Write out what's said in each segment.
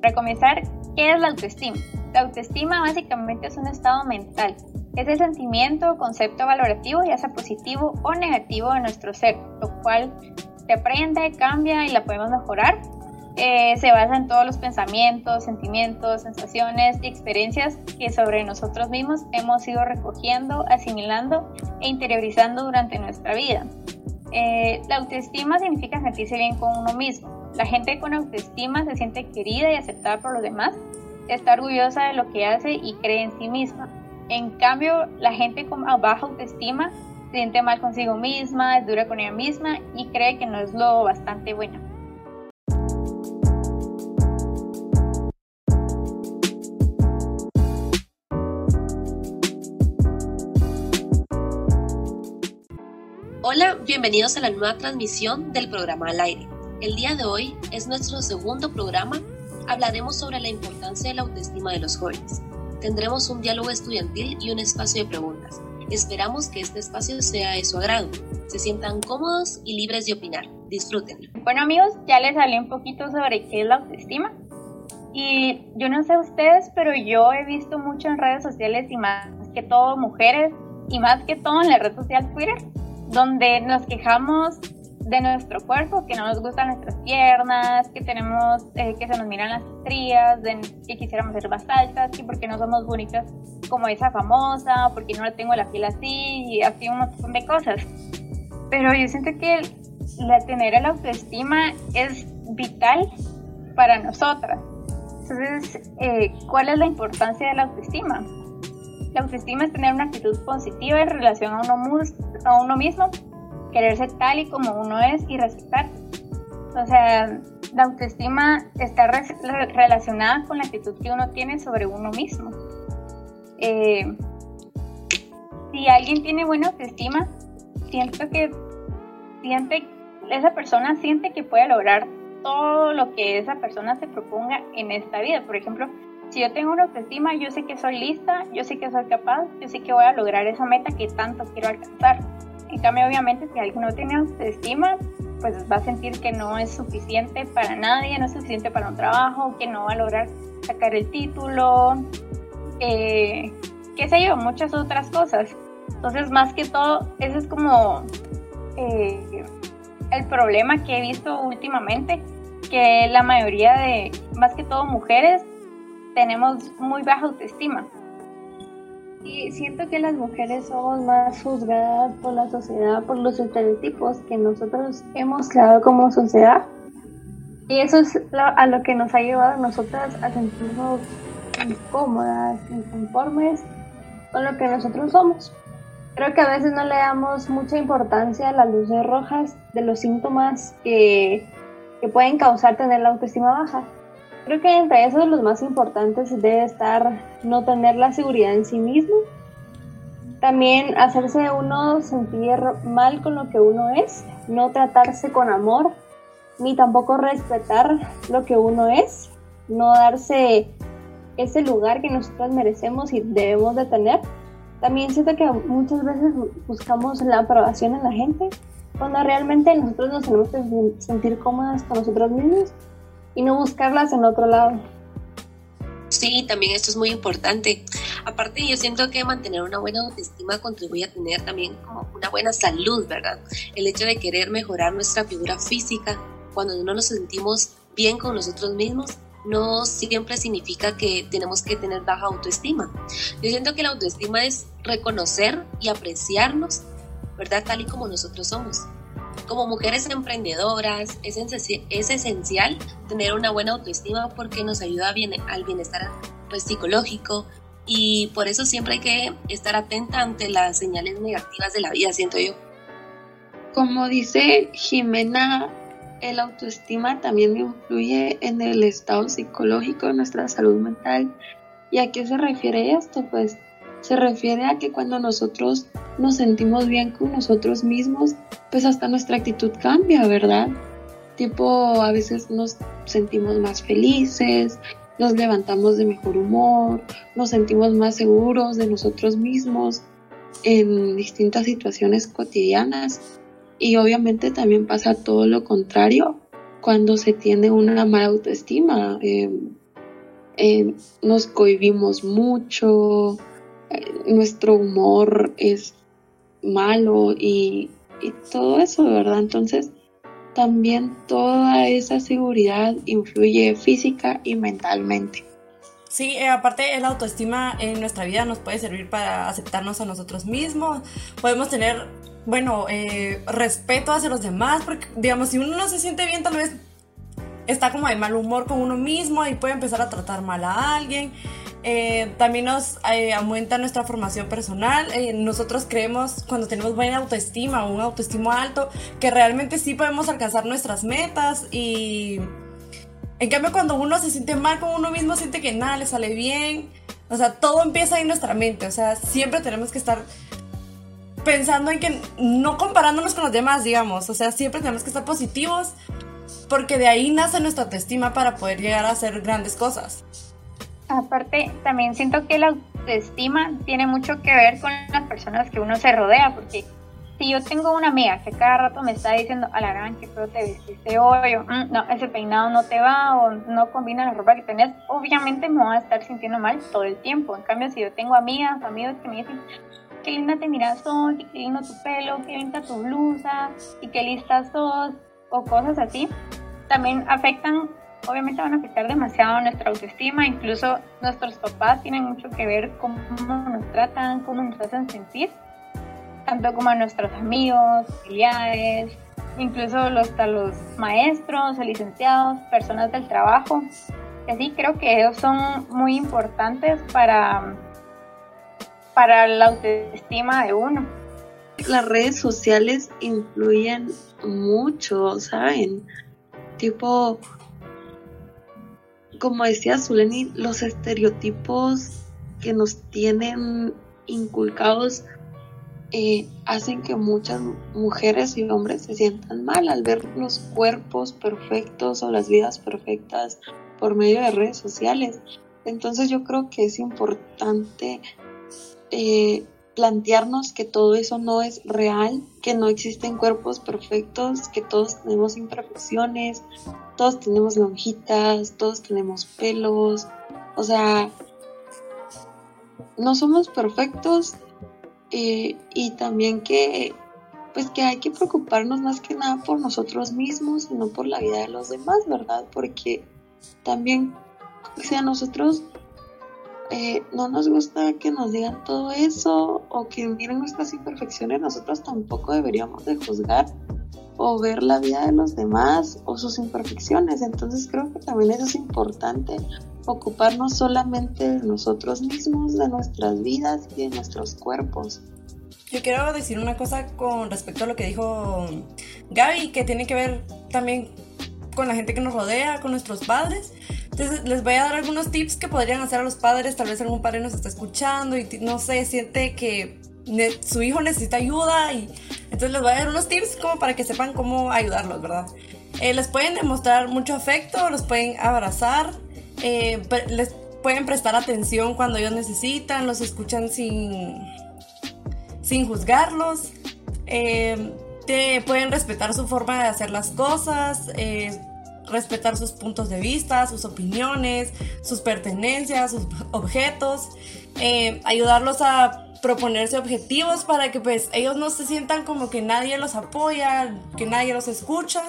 Para comenzar, ¿qué es la autoestima? La autoestima básicamente es un estado mental. Es el sentimiento o concepto valorativo, ya sea positivo o negativo de nuestro ser, lo cual se aprende, cambia y la podemos mejorar. Eh, se basa en todos los pensamientos, sentimientos, sensaciones y experiencias que sobre nosotros mismos hemos ido recogiendo, asimilando e interiorizando durante nuestra vida. Eh, la autoestima significa sentirse bien con uno mismo. La gente con autoestima se siente querida y aceptada por los demás, está orgullosa de lo que hace y cree en sí misma. En cambio, la gente con baja autoestima se siente mal consigo misma, es dura con ella misma y cree que no es lo bastante buena. Hola, bienvenidos a la nueva transmisión del programa al aire. El día de hoy es nuestro segundo programa. Hablaremos sobre la importancia de la autoestima de los jóvenes. Tendremos un diálogo estudiantil y un espacio de preguntas. Esperamos que este espacio sea de su agrado. Se sientan cómodos y libres de opinar. Disfrútenlo. Bueno amigos, ya les hablé un poquito sobre qué es la autoestima. Y yo no sé ustedes, pero yo he visto mucho en redes sociales y más que todo mujeres y más que todo en la red social Twitter donde nos quejamos de nuestro cuerpo, que no nos gustan nuestras piernas, que tenemos, eh, que se nos miran las estrías, de, que quisiéramos ser más altas, que porque no somos bonitas como esa famosa, porque no tengo la piel así, y así un montón de cosas. Pero yo siento que la, tener el autoestima es vital para nosotras. Entonces, eh, ¿cuál es la importancia de la autoestima? La autoestima es tener una actitud positiva en relación a uno, a uno mismo, quererse tal y como uno es y respetar. O sea, la autoestima está relacionada con la actitud que uno tiene sobre uno mismo. Eh, si alguien tiene buena autoestima, siento que siente, esa persona siente que puede lograr todo lo que esa persona se proponga en esta vida. Por ejemplo, si yo tengo una autoestima, yo sé que soy lista, yo sé que soy capaz, yo sé que voy a lograr esa meta que tanto quiero alcanzar. En cambio, obviamente, si alguien no tiene autoestima, pues va a sentir que no es suficiente para nadie, no es suficiente para un trabajo, que no va a lograr sacar el título, qué sé yo, muchas otras cosas. Entonces, más que todo, ese es como eh, el problema que he visto últimamente, que la mayoría de, más que todo mujeres, tenemos muy baja autoestima. Y siento que las mujeres somos más juzgadas por la sociedad, por los estereotipos que nosotros hemos creado como sociedad. Y eso es a lo que nos ha llevado a nosotras a sentirnos incómodas, inconformes con lo que nosotros somos. Creo que a veces no le damos mucha importancia a las luces rojas de los síntomas que, que pueden causar tener la autoestima baja. Creo que entre esos los más importantes debe estar no tener la seguridad en sí mismo, también hacerse uno sentir mal con lo que uno es, no tratarse con amor, ni tampoco respetar lo que uno es, no darse ese lugar que nosotros merecemos y debemos de tener. También siento que muchas veces buscamos la aprobación en la gente, cuando realmente nosotros nos tenemos que sentir cómodas con nosotros mismos y no buscarlas en otro lado. Sí, también esto es muy importante. Aparte, yo siento que mantener una buena autoestima contribuye a tener también como una buena salud, ¿verdad? El hecho de querer mejorar nuestra figura física cuando no nos sentimos bien con nosotros mismos no siempre significa que tenemos que tener baja autoestima. Yo siento que la autoestima es reconocer y apreciarnos, ¿verdad? Tal y como nosotros somos. Como mujeres emprendedoras es, esencial tener una buena autoestima porque nos ayuda bien, al bienestar pues, psicológico y por eso siempre hay que estar atenta ante las señales negativas de la vida, siento yo. Como dice Jimena, el autoestima también influye en el estado psicológico de nuestra salud mental. ¿Y a qué se refiere esto? Pues se refiere a que cuando nosotros nos sentimos bien con nosotros mismos, pues hasta nuestra actitud cambia, ¿verdad? Tipo, a veces nos sentimos más felices, nos levantamos de mejor humor, nos sentimos más seguros de nosotros mismos en distintas situaciones cotidianas. Y obviamente también pasa todo lo contrario cuando se tiene una mala autoestima. Eh, nos cohibimos mucho, nuestro humor es malo y, y todo eso, ¿verdad? Entonces, también toda esa seguridad influye física y mentalmente. Sí, eh, aparte el autoestima en nuestra vida nos puede servir para aceptarnos a nosotros mismos. Podemos tener, bueno, eh, respeto hacia los demás, porque digamos, si uno no se siente bien, tal vez está como de mal humor con uno mismo y puede empezar a tratar mal a alguien. Eh, también nos aumenta nuestra formación personal. nosotros creemos cuando tenemos buena autoestima un autoestima alto que realmente sí podemos alcanzar nuestras metas y en cambio, cuando uno se siente mal con uno mismo, siente que nada le sale bien. O sea, todo empieza en nuestra mente. O sea, siempre tenemos que estar pensando en que no comparándonos con los demás, digamos. O sea, siempre tenemos que estar positivos porque de ahí nace nuestra autoestima para poder llegar a hacer grandes cosas. Aparte, también siento que la autoestima tiene mucho que ver con las personas que uno se rodea, porque si yo tengo una amiga que cada rato me está diciendo, a la gran, que feo te vestiste hoy, o mm, no, ese peinado no te va, o no combina la ropa que tenías, obviamente me voy a estar sintiendo mal todo el tiempo. En cambio, si yo tengo amigas, amigos que me dicen, qué linda te miras hoy, qué lindo tu pelo, qué linda tu blusa, y qué lista sos, o cosas así, también afectan, obviamente van a afectar demasiado nuestra autoestima, incluso nuestros papás tienen mucho que ver cómo nos tratan, cómo nos hacen sentir tanto como a nuestros amigos, familiares, incluso los, los maestros licenciados, personas del trabajo. Así creo que ellos son muy importantes para, para la autoestima de uno. Las redes sociales influyen mucho, ¿saben? Tipo, como decía Zuleni, los estereotipos que nos tienen inculcados eh, hacen que muchas mujeres y hombres se sientan mal al ver los cuerpos perfectos o las vidas perfectas por medio de redes sociales. Entonces yo creo que es importante eh, plantearnos que todo eso no es real, que no existen cuerpos perfectos, que todos tenemos imperfecciones, todos tenemos lonjitas, todos tenemos pelos, o sea, no somos perfectos eh, y también que pues que hay que preocuparnos más que nada por nosotros mismos y no por la vida de los demás, ¿verdad? Porque también si a nosotros eh, no nos gusta que nos digan todo eso o que miren nuestras imperfecciones, nosotros tampoco deberíamos de juzgar o ver la vida de los demás o sus imperfecciones. Entonces creo que también eso es importante, ocuparnos solamente de nosotros mismos, de nuestras vidas y de nuestros cuerpos. Yo quiero decir una cosa con respecto a lo que dijo Gaby, que tiene que ver también con la gente que nos rodea, con nuestros padres. Entonces les voy a dar algunos tips que podrían hacer a los padres, tal vez algún padre nos está escuchando y no sé, siente que su hijo necesita ayuda y entonces les voy a dar unos tips como para que sepan cómo ayudarlos, ¿verdad? Eh, les pueden demostrar mucho afecto, los pueden abrazar, eh, les pueden prestar atención cuando ellos necesitan, los escuchan sin, sin juzgarlos, eh, te pueden respetar su forma de hacer las cosas, respetar sus puntos de vista, sus opiniones, sus pertenencias, sus objetos, ayudarlos a proponerse objetivos para que pues ellos no se sientan como que nadie los apoya, que nadie los escucha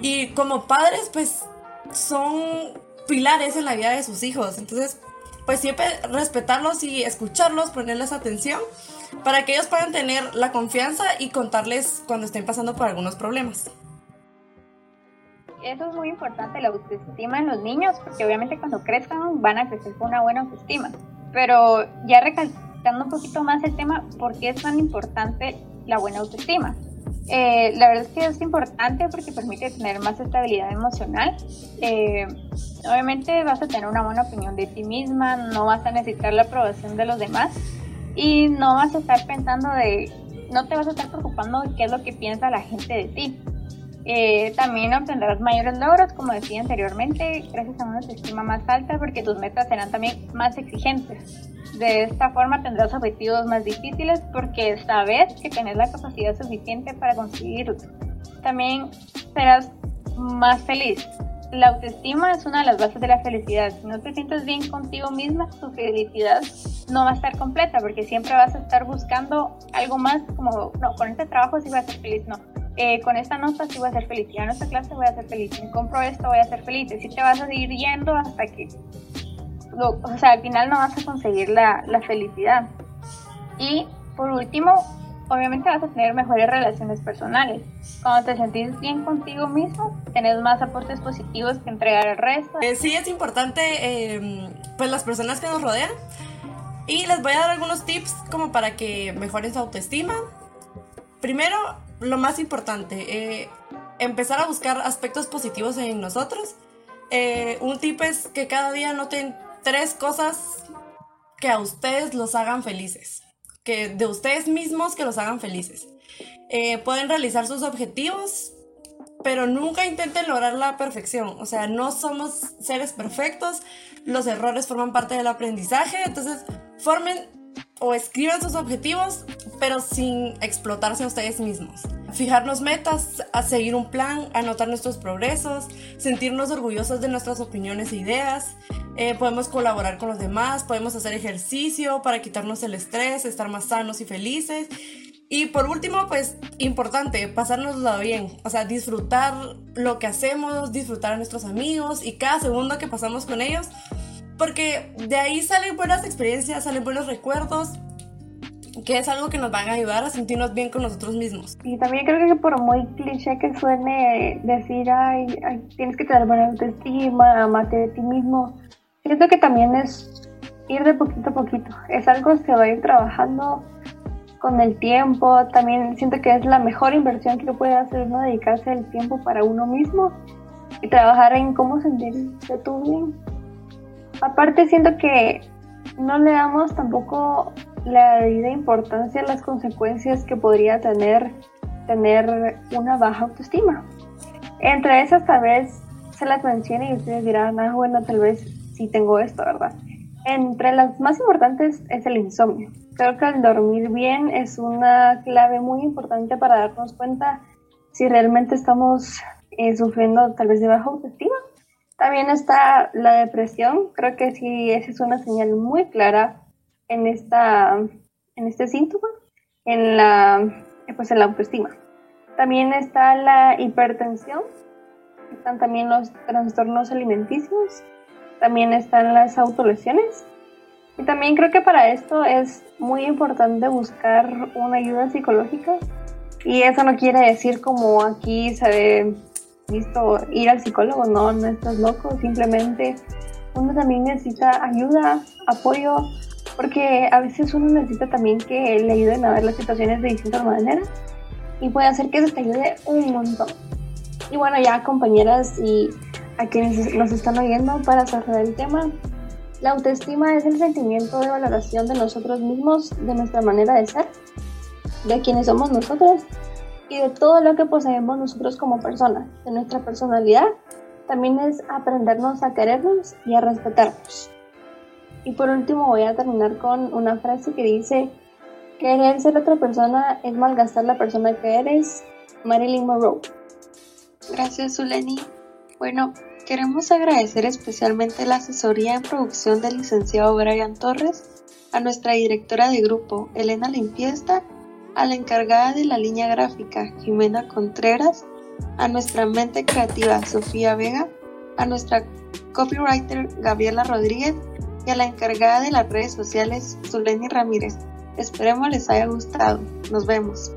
y como padres pues son pilares en la vida de sus hijos. Entonces, pues siempre respetarlos y escucharlos, ponerles atención para que ellos puedan tener la confianza y contarles cuando estén pasando por algunos problemas. Eso es muy importante, la autoestima en los niños, porque obviamente cuando crezcan van a crecer con una buena autoestima. Pero ya recalcando un poquito más el tema, ¿por qué es tan importante la buena autoestima? Eh, la verdad es que es importante porque permite tener más estabilidad emocional. Eh, obviamente vas a tener una buena opinión de ti misma, no vas a necesitar la aprobación de los demás y no vas a estar pensando de, no te vas a estar preocupando de qué es lo que piensa la gente de ti. Eh, también obtendrás mayores logros, como decía anteriormente, gracias a una autoestima más alta porque tus metas serán también más exigentes. De esta forma tendrás objetivos más difíciles porque sabes que tienes la capacidad suficiente para conseguirlos. También serás más feliz la autoestima es una de las bases de la felicidad. Si no te sientes bien contigo misma, tu felicidad no va a estar completa porque siempre vas a estar buscando algo más como, no, con este trabajo sí voy a ser feliz, no. Eh, con esta nota sí voy a ser feliz, ya en esta clase voy a ser feliz, si compro esto voy a ser feliz, así te vas a seguir yendo hasta que, o sea, al final no vas a conseguir la, la felicidad. Y por último, obviamente vas a tener mejores relaciones personales. Cuando te sentís bien contigo mismo, tenés más aportes positivos que entregar al resto. Eh, sí, es importante, eh, pues las personas que nos rodean. Y les voy a dar algunos tips como para que mejoren su autoestima. Primero, lo más importante, eh, empezar a buscar aspectos positivos en nosotros. un tip es que cada día noten tres cosas que a ustedes los hagan felices que de ustedes mismos que los hagan felices. Eh, pueden realizar sus objetivos, pero nunca intenten lograr la perfección. O sea, no somos seres perfectos, los errores forman parte del aprendizaje, entonces formen o escriban sus objetivos, pero sin explotarse a ustedes mismos. Fijarnos metas, a seguir un plan, anotar nuestros progresos, sentirnos orgullosos de nuestras opiniones e ideas. Eh, podemos colaborar con los demás, podemos hacer ejercicio para quitarnos el estrés, estar más sanos y felices. Y por último, pues importante, pasárnoslo bien, o sea, disfrutar lo que hacemos, disfrutar a nuestros amigos y cada segundo que pasamos con ellos porque de ahí salen buenas experiencias, salen buenos recuerdos, que es algo que nos van a ayudar a sentirnos bien con nosotros mismos. Y también creo que por muy cliché que suene decir, ay, tienes que tener buena autoestima, amarte de ti mismo, siento que también es ir de poquito a poquito. Es algo que va a ir trabajando con el tiempo. También siento que es la mejor inversión que puede hacer uno, dedicarse el tiempo para uno mismo y trabajar en cómo sentirse tú bien Aparte siento que no le damos tampoco la debida importancia a las consecuencias que podría tener tener una baja autoestima. Entre esas tal vez se las mencione y ustedes dirán, ah, bueno, tal vez sí tengo esto, ¿verdad? Entre las más importantes es el insomnio. Creo que el dormir bien es una clave muy importante para darnos cuenta si realmente estamos eh, sufriendo tal vez de baja autoestima también está la depresión, creo que sí, esa es una señal muy clara en, esta, en este síntoma, en la, pues en la autoestima. También está la hipertensión, están también los trastornos alimenticios, también están las autolesiones. Y también creo que para esto es muy importante buscar una ayuda psicológica. Y eso no quiere decir como aquí se ve visto ir al psicólogo, no, no estás loco, simplemente uno también necesita ayuda, apoyo, porque a veces uno necesita también que le ayuden a ver las situaciones de distintas maneras y puede hacer que eso te ayude un montón. Y bueno, ya compañeras y a quienes nos están oyendo para cerrar el tema, la autoestima es el sentimiento de valoración de nosotros mismos, de nuestra manera de ser, de quienes somos nosotros y de todo lo que poseemos nosotros como personas, de nuestra personalidad, también es aprendernos a querernos y a respetarnos. Y por último voy a terminar con una frase que dice, querer ser otra persona es malgastar la persona que eres, Marilyn Monroe. Gracias, Zuleni. Bueno, queremos agradecer especialmente la asesoría en producción del licenciado Brian Torres, a nuestra directora de grupo, Elena Limpiesta, a la encargada de la línea gráfica, Jimena Contreras, a nuestra mente creativa, Sofía Vega, a nuestra copywriter, Gabriela Rodríguez, y a la encargada de las redes sociales, Zuleni Ramírez. Esperemos les haya gustado. Nos vemos.